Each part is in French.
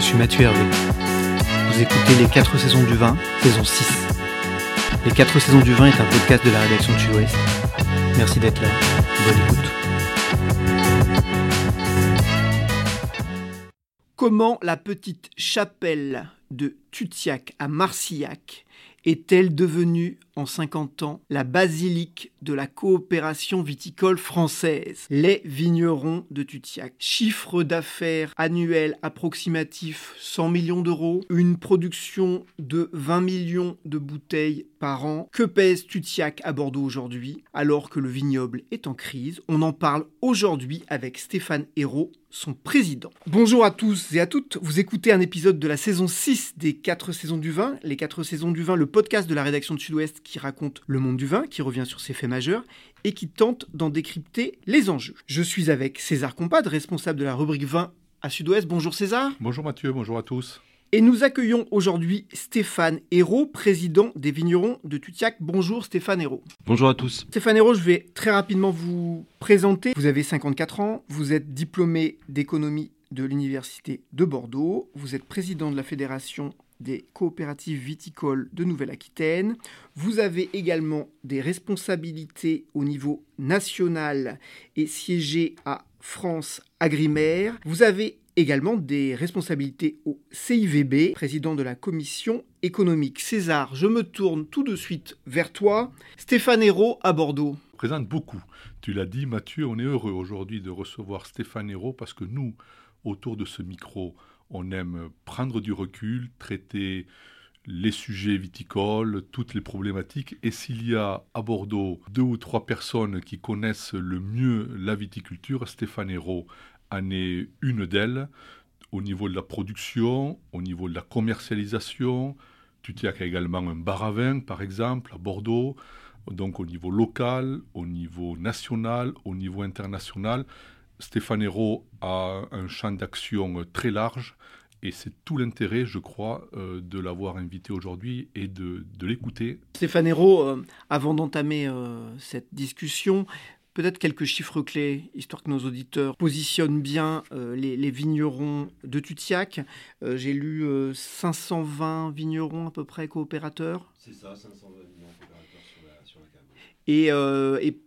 je suis Mathieu Hervé. Vous écoutez Les 4 saisons du vin, saison 6. Les 4 saisons du vin est un podcast de la rédaction de. Merci d'être là. Bonne écoute. Comment la petite chapelle de Tutiac à Marcillac est-elle devenue en 50 ans la basilique de la coopération viticole française? Les vignerons de Tutiac. Chiffre d'affaires annuel approximatif 100 millions d'euros, une production de 20 millions de bouteilles par an. Que pèse Tutiac à Bordeaux aujourd'hui alors que le vignoble est en crise? On en parle aujourd'hui avec Stéphane Hérault, son président. Bonjour à tous et à toutes, vous écoutez un épisode de la saison 6 des 4 saisons du vin. Les 4 saisons du vin, le podcast de la rédaction de Sud-Ouest qui raconte le monde du vin, qui revient sur ses faits majeurs et qui tente d'en décrypter les enjeux. Je suis avec César Compad, responsable de la rubrique vin à Sud-Ouest. Bonjour César. Bonjour Mathieu, bonjour à tous. Et nous accueillons aujourd'hui Stéphane Hérault, président des vignerons de Tutiac. Bonjour Stéphane Hérault. Bonjour à tous. Stéphane Hérault, je vais très rapidement vous présenter. Vous avez 54 ans, vous êtes diplômé d'économie de l'Université de Bordeaux, vous êtes président de la Fédération des coopératives viticoles de Nouvelle-Aquitaine. Vous avez également des responsabilités au niveau national et siégé à France Agrimaire. Vous avez également des responsabilités au CIVB, président de la commission économique. César, je me tourne tout de suite vers toi. Stéphane Hérault à Bordeaux. Présente beaucoup. Tu l'as dit Mathieu, on est heureux aujourd'hui de recevoir Stéphane Hérault parce que nous, autour de ce micro, on aime prendre du recul, traiter les sujets viticoles, toutes les problématiques. Et s'il y a à Bordeaux deux ou trois personnes qui connaissent le mieux la viticulture, Stéphane Hérault en est une d'elles au niveau de la production, au niveau de la commercialisation. Tutiac a également un bar à vin, par exemple, à Bordeaux. Donc au niveau local, au niveau national, au niveau international. Stéphane Hérault a un champ d'action très large et c'est tout l'intérêt, je crois, euh, de l'avoir invité aujourd'hui et de, de l'écouter. Stéphane Hérault, euh, avant d'entamer euh, cette discussion, peut-être quelques chiffres clés, histoire que nos auditeurs positionnent bien les, les, vignerons de Tutiac. J'ai lu 520 vignerons à peu près coopérateurs. C'est ça, 520 vignerons coopérateurs sur la, sur la cave. Et, et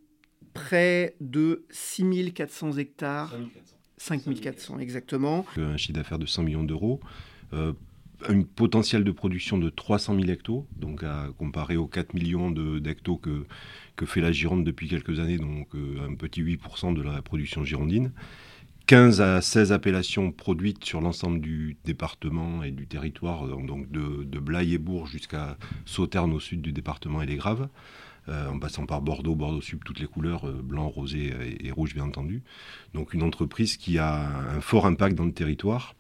près de 6400 hectares. 5400. 5400 exactement. Un chiffre d'affaires de 100 millions d'euros. Euh, un potentiel de production de 300 000 hectos, donc à comparer aux 4 millions d'hectos que, fait la Gironde depuis quelques années, donc euh, un petit 8% de la production girondine. 15 à 16 appellations produites sur l'ensemble du département et du territoire, donc de, de Blaye et Bourg jusqu'à Sauternes au sud du département et les Graves. Euh, en passant par Bordeaux, Bordeaux Sud, toutes les couleurs, euh, blanc, rosé et, rouge bien entendu. Donc une entreprise qui a un fort impact dans le territoire.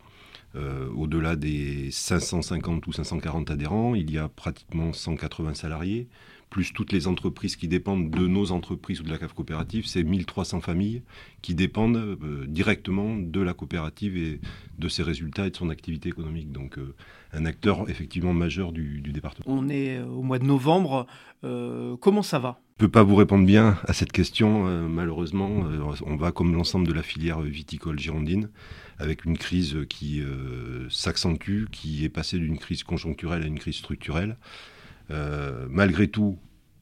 Euh, Au-delà des 550 ou 540 adhérents, il y a pratiquement 180 salariés, plus toutes les entreprises qui dépendent de nos entreprises ou de la CAF coopérative, c'est 1300 familles qui dépendent euh, directement de la coopérative et de ses résultats et de son activité économique. Donc euh, un acteur effectivement majeur du, du département. On est au mois de novembre, euh, comment ça va? Je ne peux pas vous répondre bien à cette question, euh, malheureusement. Euh, on va comme l'ensemble de la filière viticole girondine, avec une crise qui euh, s'accentue, qui est passée d'une crise conjoncturelle à une crise structurelle. Euh, malgré tout,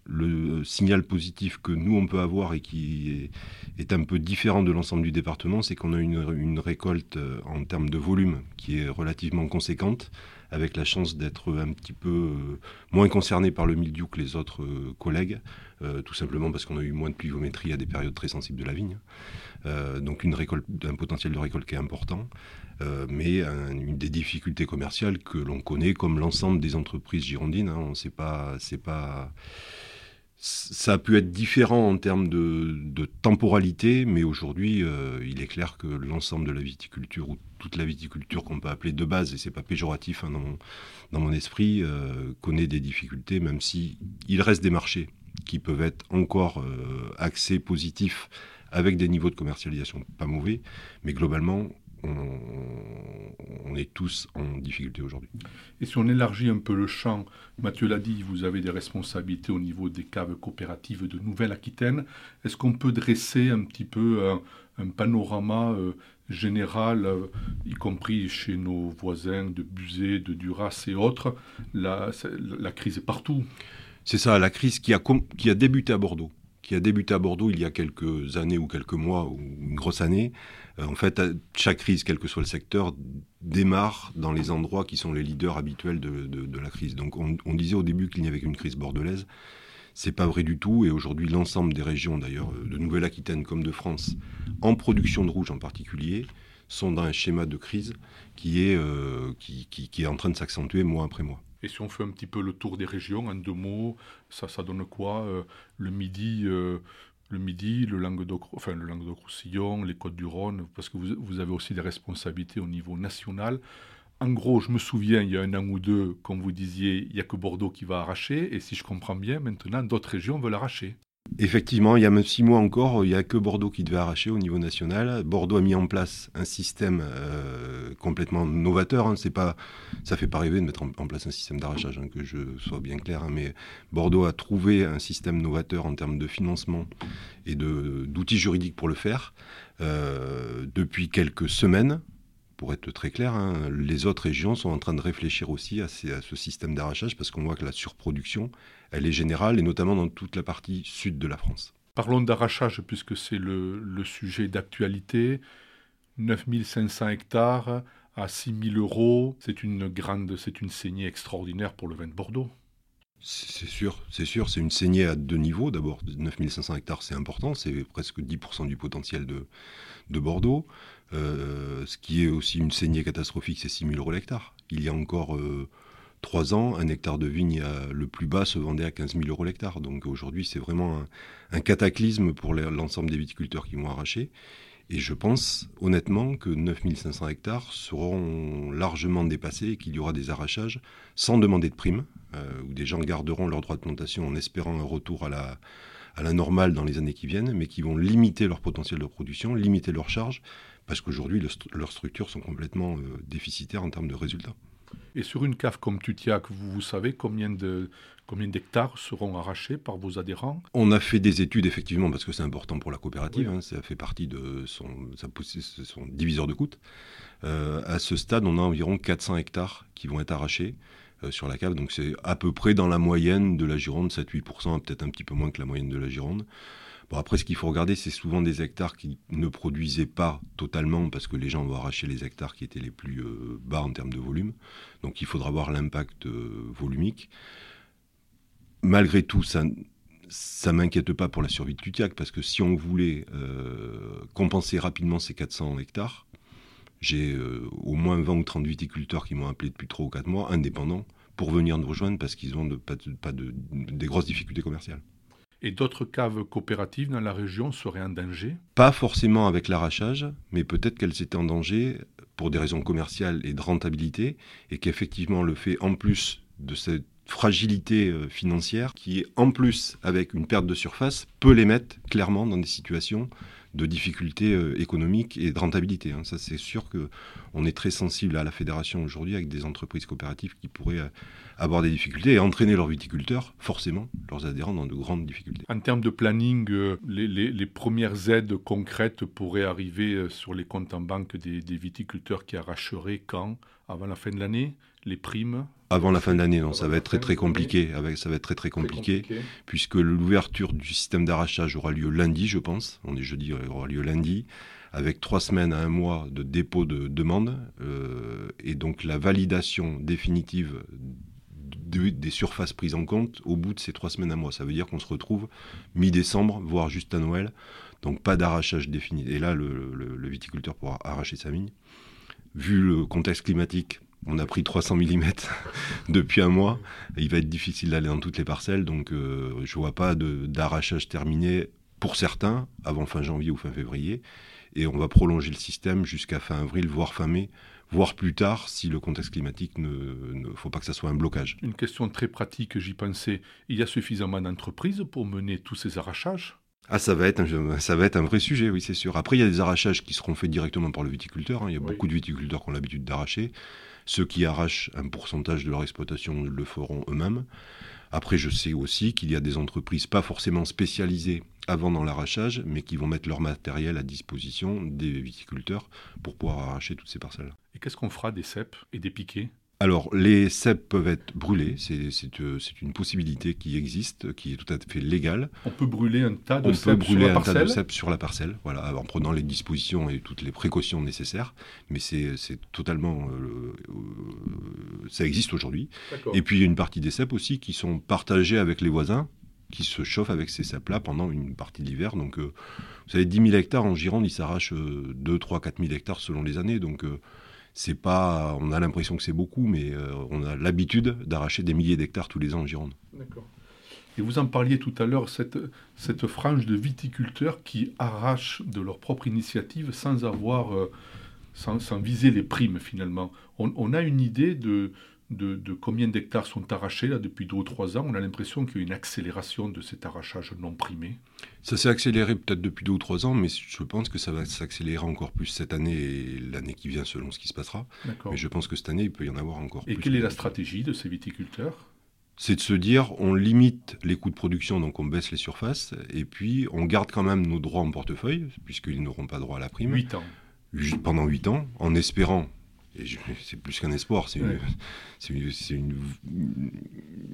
le signal positif que nous on peut avoir et qui est, un peu différent de l'ensemble du département, c'est qu'on a une, une récolte en termes de volume qui est relativement conséquente, avec la chance d'être un petit peu euh, moins concerné par le mildiou que les autres euh, collègues, euh, tout simplement parce qu'on a eu moins de pluviométrie à des périodes très sensibles de la vigne. donc une récolte, un potentiel de récolte qui est important, mais une des difficultés commerciales que l'on connaît comme l'ensemble des entreprises girondines. Hein, on sait pas, c'est pas ça a pu être différent en termes de, temporalité, mais aujourd'hui, euh, il est clair que l'ensemble de la viticulture, ou toute la viticulture qu'on peut appeler de base, et c'est pas péjoratif hein, dans, mon, esprit, euh, connaît des difficultés, même si il reste des marchés qui peuvent être encore euh, axés positifs avec des niveaux de commercialisation pas mauvais, mais globalement, on, est tous en difficulté aujourd'hui. Et si on élargit un peu le champ, Mathieu l'a dit, vous avez des responsabilités au niveau des caves coopératives de Nouvelle-Aquitaine. Est-ce qu'on peut dresser un petit peu un, panorama euh, général, euh, y compris chez nos voisins de Buzet, de Duras et autres? La, la crise est partout. C'est ça, la crise qui a, qui a débuté à Bordeaux qui a débuté à Bordeaux il y a quelques années ou quelques mois ou une grosse année, euh, en fait, chaque crise, quel que soit le secteur, démarre dans les endroits qui sont les leaders habituels de, la crise. Donc on, disait au début qu'il n'y avait qu'une crise bordelaise. C'est pas vrai du tout. Et aujourd'hui, l'ensemble des régions, d'ailleurs, de Nouvelle-Aquitaine comme de France, en production de rouge en particulier, sont dans un schéma de crise qui est, euh, qui, est en train de s'accentuer mois après mois. Et si on fait un petit peu le tour des régions, en deux mots, ça, donne quoi euh, Le Midi, le Midi, le Languedoc, enfin le Languedoc-Roussillon, les Côtes-du-Rhône, parce que vous, avez aussi des responsabilités au niveau national. En gros, je me souviens, il y a un an ou deux, comme vous disiez, il n'y a que Bordeaux qui va arracher, et si je comprends bien, maintenant, d'autres régions veulent arracher. Effectivement, il y a même six mois encore, il n'y a que Bordeaux qui devait arracher au niveau national. Bordeaux a mis en place un système euh, complètement novateur. Hein. C'est pas, ça fait pas rêver de mettre en, place un système d'arrachage, hein, que je sois bien clair. Hein. mais Bordeaux a trouvé un système novateur en termes de financement et d'outils juridiques pour le faire euh, depuis quelques semaines pour être très clair, hein, les autres régions sont en train de réfléchir aussi à, ce système d'arrachage parce qu'on voit que la surproduction, elle est générale et notamment dans toute la partie sud de la France. Parlons d'arrachage puisque c'est le, sujet d'actualité. 9500 hectares à 6000 euros, c'est une grande, c'est une saignée extraordinaire pour le vin de Bordeaux. C'est sûr, c'est sûr, c'est une saignée à deux niveaux. D'abord, 9500 hectares, c'est important, c'est presque 10% du potentiel de, de Bordeaux. Euh, ce qui est aussi une saignée catastrophique, c'est 6 000 euros l'hectare. Il y a encore euh, trois ans, un hectare de vigne le plus bas se vendait à 15 000 euros l'hectare. Donc aujourd'hui, c'est vraiment un, cataclysme pour l'ensemble des viticulteurs qui vont arracher. Et je pense honnêtement que 9500 hectares seront largement dépassés et qu'il y aura des arrachages sans demander de prime, euh, où des gens garderont leur droit de plantation en espérant un retour à la, à la normale dans les années qui viennent, mais qui vont limiter leur potentiel de production, limiter leurs charges, parce qu'aujourd'hui, leurs structures sont complètement euh, déficitaires en termes de résultats. Et sur une cave comme Tutiac, vous, vous savez combien de combien d'hectares seront arrachés par vos adhérents? On a fait des études effectivement parce que c'est important pour la coopérative. Hein, ça fait partie de son, son diviseur de coûts. Euh, à ce stade, on a environ 400 hectares qui vont être arrachés. Euh, sur la cave. Donc c'est à peu près dans la moyenne de la Gironde, 7-8%, peut-être un petit peu moins que la moyenne de la Gironde. Bon, après, ce qu'il faut regarder, c'est souvent des hectares qui ne produisaient pas totalement parce que les gens vont arracher les hectares qui étaient les plus euh, bas en termes de volume. Donc il faudra voir l'impact euh, volumique. Malgré tout, ça ça m'inquiète pas pour la survie de Tutiac parce que si on voulait compenser rapidement ces 400 hectares, j'ai euh, au moins 20 ou 30 viticulteurs qui m'ont appelé depuis 3 ou 4 mois, indépendants, pour venir nous rejoindre parce qu'ils ont pas, de, des grosses difficultés commerciales. Et d'autres caves coopératives dans la région seraient en danger? Pas forcément avec l'arrachage, mais peut-être qu'elles étaient en danger pour des raisons commerciales et de rentabilité, et qu'effectivement le fait en plus de cette fragilité euh, financière, qui en plus avec une perte de surface, peut les mettre clairement dans des situations de difficultés euh, économiques et de rentabilité. Hein. Ça, c'est sûr qu'on est très sensible à la fédération aujourd'hui avec des entreprises coopératives qui pourraient euh, avoir des difficultés et entraîner leurs viticulteurs, forcément, leurs adhérents, dans de grandes difficultés. En termes de planning, euh, les, premières aides concrètes pourraient arriver sur les comptes en banque des, des viticulteurs qui arracheraient quand? Avant la fin de l'année? Les primes avant la fin de l'année, non, ça va être très très compliqué. Avec, ça va être très très compliqué, puisque l'ouverture du système d'arrachage aura lieu lundi, je pense. On est jeudi, il aura lieu lundi, avec trois semaines à un mois de dépôt de demande, et donc la validation définitive des surfaces prises en compte au bout de ces trois semaines à mois. Ça veut dire qu'on se retrouve mi-décembre, voire juste à Noël, donc pas d'arrachage défini. Et là, le, viticulteur pourra arracher sa vigne. Vu le contexte climatique, on a pris 300 mm depuis un mois. Il va être difficile d'aller dans toutes les parcelles, donc euh, je ne vois pas d'arrachage terminé pour certains avant fin janvier ou fin février. Et on va prolonger le système jusqu'à fin avril, voire fin mai, voire plus tard si le contexte climatique ne, ne faut pas que ça soit un blocage. Une question très pratique, j'y pensais. Il y a suffisamment d'entreprises pour mener tous ces arrachages? Ah, ça va, être un, ça va être un vrai sujet, oui, c'est sûr. Après, il y a des arrachages qui seront faits directement par le viticulteur. Hein. Il y a beaucoup de viticulteurs qui ont l'habitude d'arracher. Ceux qui arrachent un pourcentage de leur exploitation le feront eux-mêmes. Après, je sais aussi qu'il y a des entreprises pas forcément spécialisées avant dans l'arrachage, mais qui vont mettre leur matériel à disposition des viticulteurs pour pouvoir arracher toutes ces parcelles. Et qu'est-ce qu'on fera des cèpes et des piquets? Alors, les cèpes peuvent être brûlés, euh, c'est une possibilité qui existe, qui est tout à fait légale. On peut brûler un tas de cèpes sur la parcelle On tas de cèpes sur la parcelle, voilà, en prenant les dispositions et toutes les précautions nécessaires, mais c'est totalement... Euh, euh, ça existe aujourd'hui. Et puis, il y a une partie des cèpes aussi qui sont partagées avec les voisins, qui se chauffent avec ces cèpes-là pendant une partie de l'hiver. Donc, vous savez, 10 000 hectares en Gironde, ils s'arrachent 2, 3, 4 000 hectares selon les années, donc c'est pas, on a l'impression que c'est beaucoup, mais euh, on a l'habitude d'arracher des milliers d'hectares tous les ans en Gironde. D'accord. Et vous en parliez tout à l'heure, cette, cette frange de viticulteurs qui arrachent de leur propre initiative sans avoir, euh, sans, viser les primes finalement. on a une idée de, de, combien d'hectares sont arrachés là, depuis deux ou trois ans. On a l'impression qu'il y a une accélération de cet arrachage non primé. Ça s'est accéléré peut-être depuis deux ou trois ans, mais je pense que ça va s'accélérer encore plus cette année et l'année qui vient selon ce qui se passera. Mais je pense que cette année, il peut y en avoir encore et plus. Et quelle est la stratégie de ces viticulteurs? C'est de se dire on limite les coûts de production, donc on baisse les surfaces, et puis on garde quand même nos droits en portefeuille, puisqu'ils n'auront pas droit à la prime. 8 ans. Pendant 8 ans, en espérant c'est plus qu'un espoir, c'est une,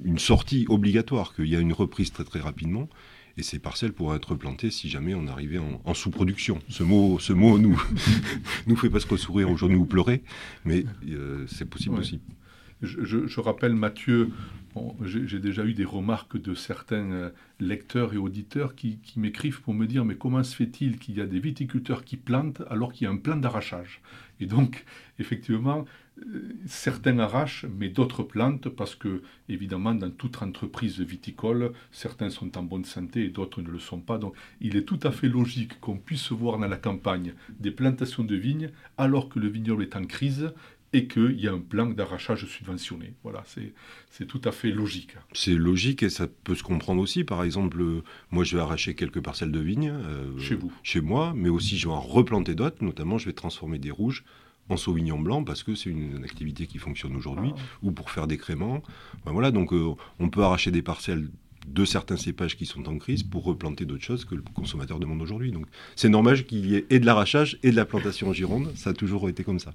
une, sortie obligatoire, qu'il y a une reprise très très rapidement. Et ces parcelles pourraient être plantées si jamais on arrivait en, sous-production. Ce mot, ce mot nous, nous fait presque sourire aujourd'hui ou pleurer, mais euh, c'est possible aussi. Je, rappelle, Mathieu, j'ai déjà eu des remarques de certains euh, lecteurs et auditeurs qui, m'écrivent pour me dire mais comment se fait-il qu'il y a des viticulteurs qui plantent alors qu'il y a un plan d'arrachage? Et donc, effectivement, euh, certains arrachent, mais d'autres plantent parce que, évidemment, dans toute entreprise viticole, certains sont en bonne santé et d'autres ne le sont pas. Donc, il est tout à fait logique qu'on puisse voir dans la campagne des plantations de vignes alors que le vignoble est en crise et qu'il y a un plan d'arrachage subventionné. Voilà, c'est tout à fait logique. C'est logique et ça peut se comprendre aussi. Par exemple, moi, je vais arracher quelques parcelles de vignes. Euh, chez vous Chez moi, mais aussi je vais en replanter d'autres. Notamment, je vais transformer des rouges en sauvignon blanc parce que c'est une, activité qui fonctionne aujourd'hui, ah. ou pour faire des créments. voilà, donc euh, on peut arracher des parcelles de certains cépages qui sont en crise pour replanter d'autres choses que le consommateur demande aujourd'hui. Donc c'est normal qu'il y ait et de l'arrachage et de la plantation en Gironde, ça a toujours été comme ça.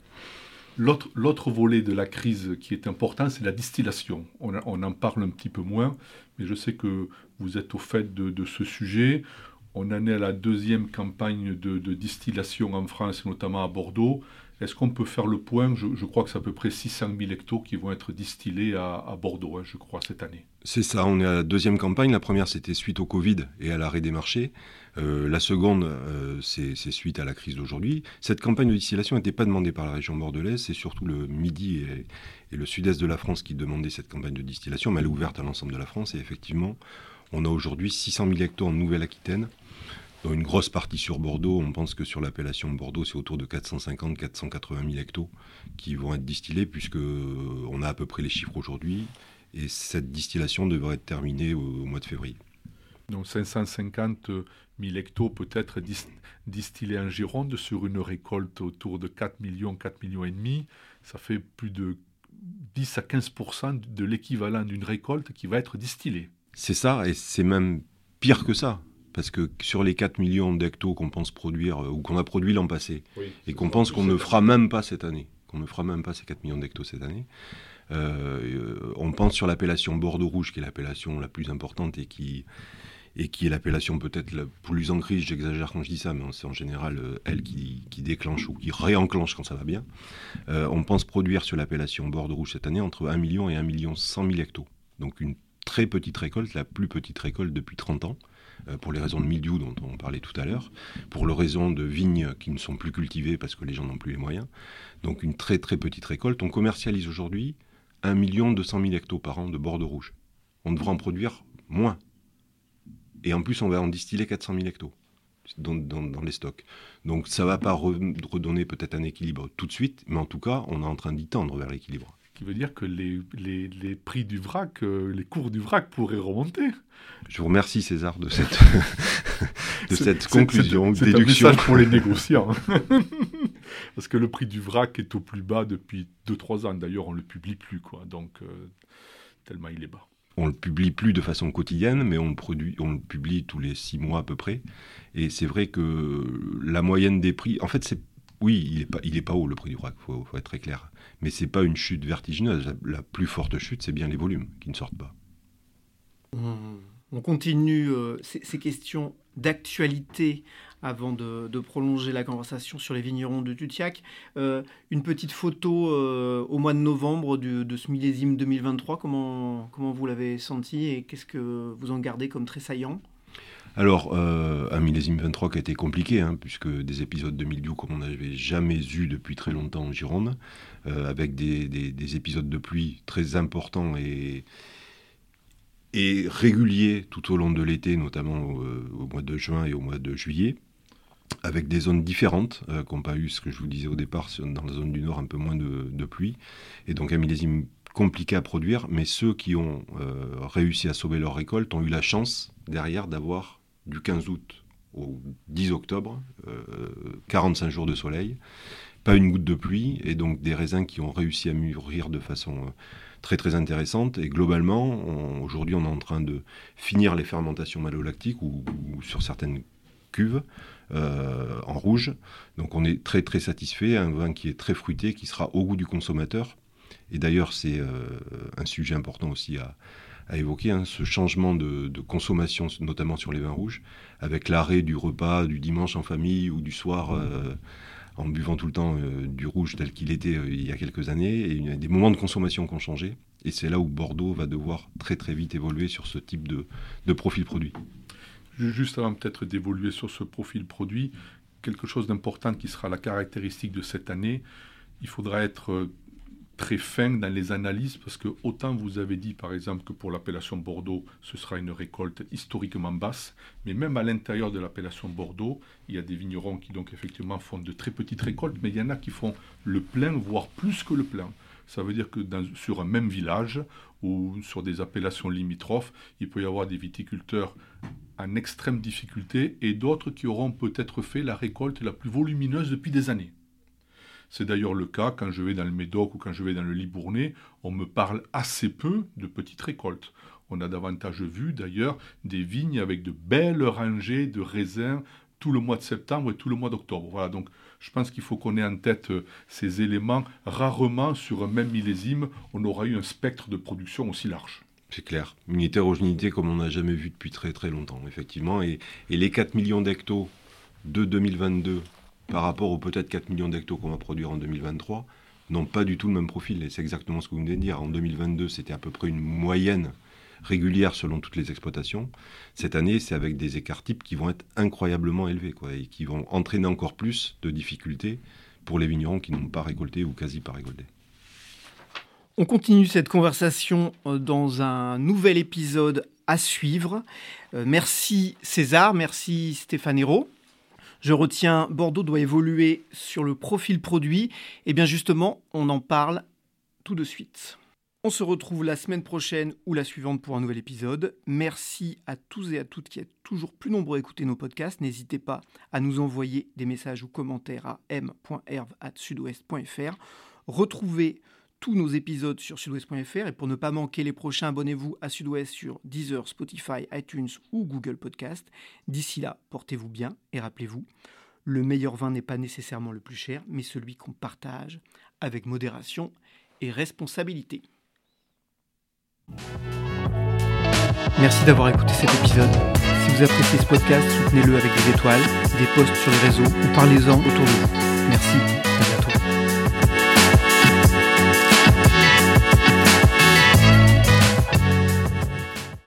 L'autre volet de la crise qui est important, c'est la distillation. On, en parle un petit peu moins, mais je sais que vous êtes au fait de, ce sujet. On en est à la deuxième campagne de, distillation en France, notamment à Bordeaux. Est-ce qu'on peut faire le point? Je, crois que c'est à peu près 600 000 hectos qui vont être distillés à, Bordeaux, hein, je crois, cette année. C'est ça, on est à la deuxième campagne. La première, c'était suite au Covid et à l'arrêt des marchés. Euh, la seconde, euh, c'est suite à la crise d'aujourd'hui. Cette campagne de distillation n'était pas demandée par la région bordelaise, c'est surtout le midi et, le sud-est de la France qui demandaient cette campagne de distillation, mais elle est ouverte à l'ensemble de la France. Et effectivement, on a aujourd'hui 600 000 hectos en Nouvelle-Aquitaine, dans une grosse partie sur Bordeaux. On pense que sur l'appellation Bordeaux, c'est autour de 450-480 000 hectos qui vont être distillés, puisque euh, on a à peu près les chiffres aujourd'hui. Et cette distillation devrait être terminée au, mois de février. Donc 550 000 hectos peut-être distillés en Gironde sur une récolte autour de 4 millions, 4 millions et demi. Ça fait plus de 10 à 15% de l'équivalent d'une récolte qui va être distillée. C'est ça, et c'est même pire que ça parce que sur les 4 millions d'hectos qu'on pense produire, euh, ou qu'on a produit l'an passé, et qu'on pense qu'on ne fera même pas cette année, qu'on ne fera même pas ces 4 millions d'hectos cette année, euh, on pense sur l'appellation Bordeaux Rouge, qui est l'appellation la plus importante et qui, et qui est l'appellation peut-être la plus en crise, j'exagère quand je dis ça, mais c'est en général euh, elle qui, déclenche ou qui réenclenche quand ça va bien, euh, on pense produire sur l'appellation Bordeaux Rouge cette année entre 1 million et 1 million 100 000 hectos. Donc une très petite récolte, la plus petite récolte depuis 30 ans, euh, pour les raisons de mildiou dont on parlait tout à l'heure, pour les raisons de vignes qui ne sont plus cultivées parce que les gens n'ont plus les moyens. Donc une très très petite récolte. On commercialise aujourd'hui 1 million 200 000 hectos par an de Bordeaux Rouge. On devrait en produire moins et en plus, on va en distiller 400 000 hectos dans, les stocks. Donc ça ne va pas redonner peut-être un équilibre tout de suite, mais en tout cas, on est en train d'y tendre vers l'équilibre. Ce qui veut dire que les, les, prix du vrac, euh, les cours du vrac pourraient remonter. Je vous remercie César de cette, de cette conclusion, c'est, déduction. un message pour les négociants. Parce que le prix du vrac est au plus bas depuis 2-3 ans. D'ailleurs, on ne le publie plus. Quoi. Donc, euh, tellement il est bas on le publie plus de façon quotidienne, mais on le, produit, on le publie tous les six mois à peu près. Et c'est vrai que la moyenne des prix, en fait, c'est oui, il n'est pas, il est pas haut le prix du vrac, faut, faut être très clair. Mais c'est pas une chute vertigineuse. La, plus forte chute, c'est bien les volumes qui ne sortent pas. On continue euh, ces, questions d'actualité avant de, prolonger la conversation sur les vignerons de Tutiac. Euh, une petite photo euh, au mois de novembre de ce millésime 2023, comment, comment vous l'avez senti et qu'est-ce que vous en gardez comme très saillant alors, euh, un millésime 23 qui a été compliqué, hein, puisque des épisodes de mildiou comme on n'avait jamais eu depuis très longtemps en Gironde, avec des, épisodes de pluie très importants et, réguliers tout au long de l'été, notamment au, mois de juin et au mois de juillet avec des zones différentes, euh, qui pas eu ce que je vous disais au départ, dans la zone du nord un peu moins de, pluie, et donc un millésime compliqué à produire, mais ceux qui ont euh, réussi à sauver leur récolte ont eu la chance derrière d'avoir du 15 août au 10 octobre, 45 euh, jours de soleil, pas une goutte de pluie, et donc des raisins qui ont réussi à mûrir de façon très très intéressante. Et globalement, aujourd'hui, on est en train de finir les fermentations malolactiques ou, sur certaines cuves euh, en rouge. Donc on est très très satisfait, un vin qui est très fruité, qui sera au goût du consommateur. Et d'ailleurs c'est euh, un sujet important aussi à, évoquer, hein, ce changement de, consommation, notamment sur les vins rouges, avec l'arrêt du repas du dimanche en famille ou du soir euh, en buvant tout le temps du rouge tel qu'il était il y a quelques années. Et il y a des moments de consommation qui ont changé. Et c'est là où Bordeaux va devoir très très vite évoluer sur ce type de profil produit. Juste avant peut-être d'évoluer sur ce profil produit, quelque chose d'important qui sera la caractéristique de cette année, il faudra être euh, très fin dans les analyses parce que autant vous avez dit par exemple que pour l'appellation Bordeaux ce sera une récolte historiquement basse, mais même à l'intérieur de l'appellation Bordeaux, il y a des vignerons qui donc effectivement font de très petites récoltes, mais il y en a qui font le plein, voire plus que le plein. Ça veut dire que sur un même village ou sur des appellations limitrophes, il peut y avoir des viticulteurs en extrême difficulté et d'autres qui auront peut-être fait la récolte la plus volumineuse depuis des années. C'est d'ailleurs le cas quand je vais dans le Médoc ou quand je vais dans le Libournais, on me parle assez peu de petites récoltes. On a davantage vu d'ailleurs des vignes avec de belles rangées de raisins tout le mois de septembre et tout le mois d'octobre. Voilà, donc je pense qu'il faut qu'on ait en tête euh, ces éléments. Rarement sur un même millésime, on aura eu un spectre de production aussi large. C'est clair. Une hétérogénéité comme on n'a jamais vu depuis très très longtemps, effectivement. Et, les 4 millions d'hectos de 2022 par rapport aux peut-être 4 millions d'hectos qu'on va produire en 2023 n'ont pas du tout le même profil. Et c'est exactement ce que vous venez de dire. En 2022, c'était à peu près une moyenne régulière selon toutes les exploitations. Cette année, c'est avec des écarts types qui vont être incroyablement élevés quoi, et qui vont entraîner encore plus de difficultés pour les vignerons qui n'ont pas récolté ou quasi pas récolté. On continue cette conversation euh, dans un nouvel épisode à suivre. Euh, merci César, merci Stéphane Hérault. Je retiens, Bordeaux doit évoluer sur le profil produit. Et eh bien justement, on en parle tout de suite. On se retrouve la semaine prochaine ou la suivante pour un nouvel épisode. Merci à tous et à toutes qui êtes toujours plus nombreux à écouter nos podcasts. N'hésitez pas à nous envoyer des messages ou commentaires à m.herve.sudouest.fr. Retrouvez tous nos épisodes sur sudouest.fr et pour ne pas manquer les prochains, abonnez-vous à Sudouest sur Deezer, Spotify, iTunes ou Google Podcast. D'ici là, portez-vous bien et rappelez-vous, le meilleur vin n'est pas nécessairement le plus cher, mais celui qu'on partage avec modération et responsabilité. Merci d'avoir écouté cet épisode. vous appréciez ce podcast, soutenez-le avec des étoiles, des posts sur les réseaux ou parlez-en autour de vous. Merci.